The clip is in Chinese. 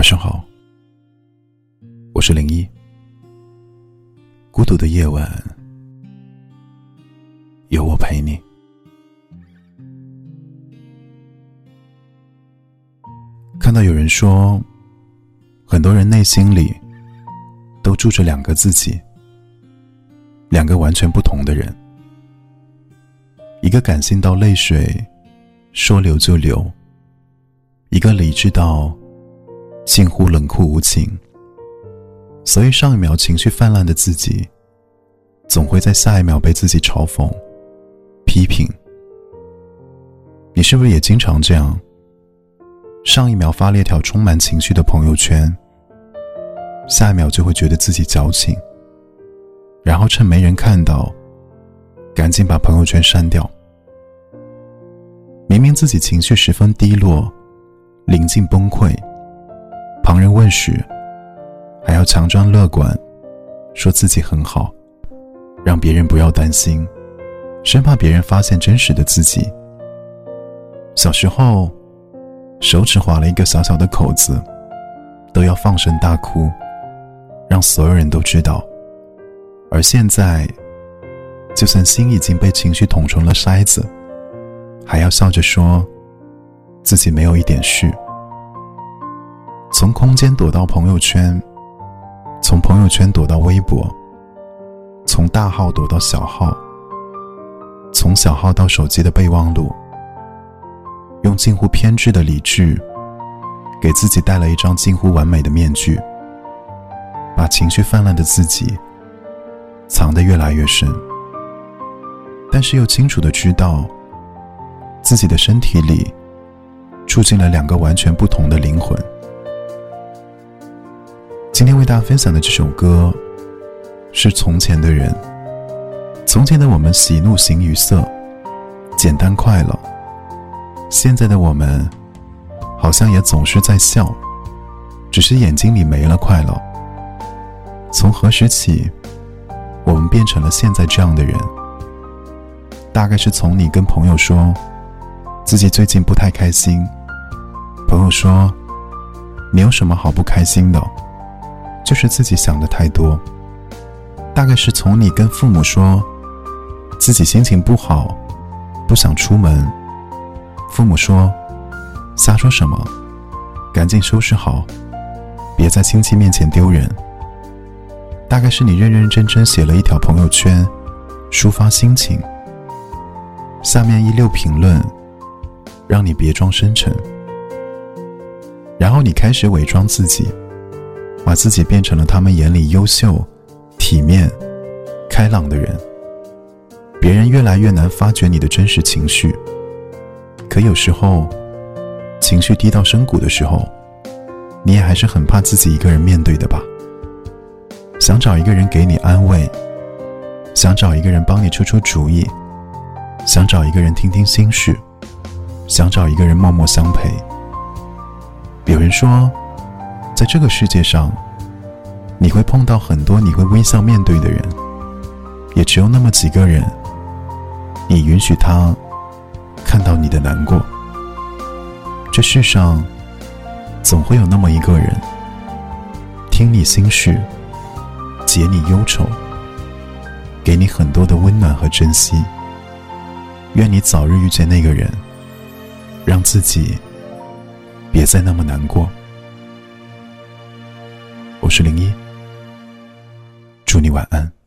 晚上好，我是零一。孤独的夜晚，有我陪你。看到有人说，很多人内心里都住着两个自己，两个完全不同的人。一个感性到泪水说流就流，一个理智到近乎冷酷无情。所以上一秒情绪泛滥的自己，总会在下一秒被自己嘲讽、批评。你是不是也经常这样？上一秒发了一条充满情绪的朋友圈，下一秒就会觉得自己矫情，然后趁没人看到。赶紧把朋友圈删掉。明明自己情绪十分低落，临近崩溃，旁人问时，还要强装乐观，说自己很好，让别人不要担心，生怕别人发现真实的自己。小时候，手指划了一个小小的口子，都要放声大哭，让所有人都知道。而现在。就算心已经被情绪捅成了筛子，还要笑着说自己没有一点事。从空间躲到朋友圈，从朋友圈躲到微博，从大号躲到小号，从小号到手机的备忘录，用近乎偏执的理智，给自己戴了一张近乎完美的面具，把情绪泛滥的自己藏得越来越深。但是又清楚的知道，自己的身体里住进了两个完全不同的灵魂。今天为大家分享的这首歌，是从前的人。从前的我们喜怒形于色，简单快乐。现在的我们，好像也总是在笑，只是眼睛里没了快乐。从何时起，我们变成了现在这样的人？大概是从你跟朋友说，自己最近不太开心。朋友说：“你有什么好不开心的？就是自己想的太多。”大概是从你跟父母说，自己心情不好，不想出门。父母说：“瞎说什么？赶紧收拾好，别在亲戚面前丢人。”大概是你认认真真写了一条朋友圈，抒发心情。下面一溜评论，让你别装深沉。然后你开始伪装自己，把自己变成了他们眼里优秀、体面、开朗的人。别人越来越难发觉你的真实情绪。可有时候，情绪低到深谷的时候，你也还是很怕自己一个人面对的吧？想找一个人给你安慰，想找一个人帮你出出主意。想找一个人听听心事，想找一个人默默相陪。有人说，在这个世界上，你会碰到很多你会微笑面对的人，也只有那么几个人，你允许他看到你的难过。这世上，总会有那么一个人，听你心事，解你忧愁，给你很多的温暖和珍惜。愿你早日遇见那个人，让自己别再那么难过。我是零一，祝你晚安。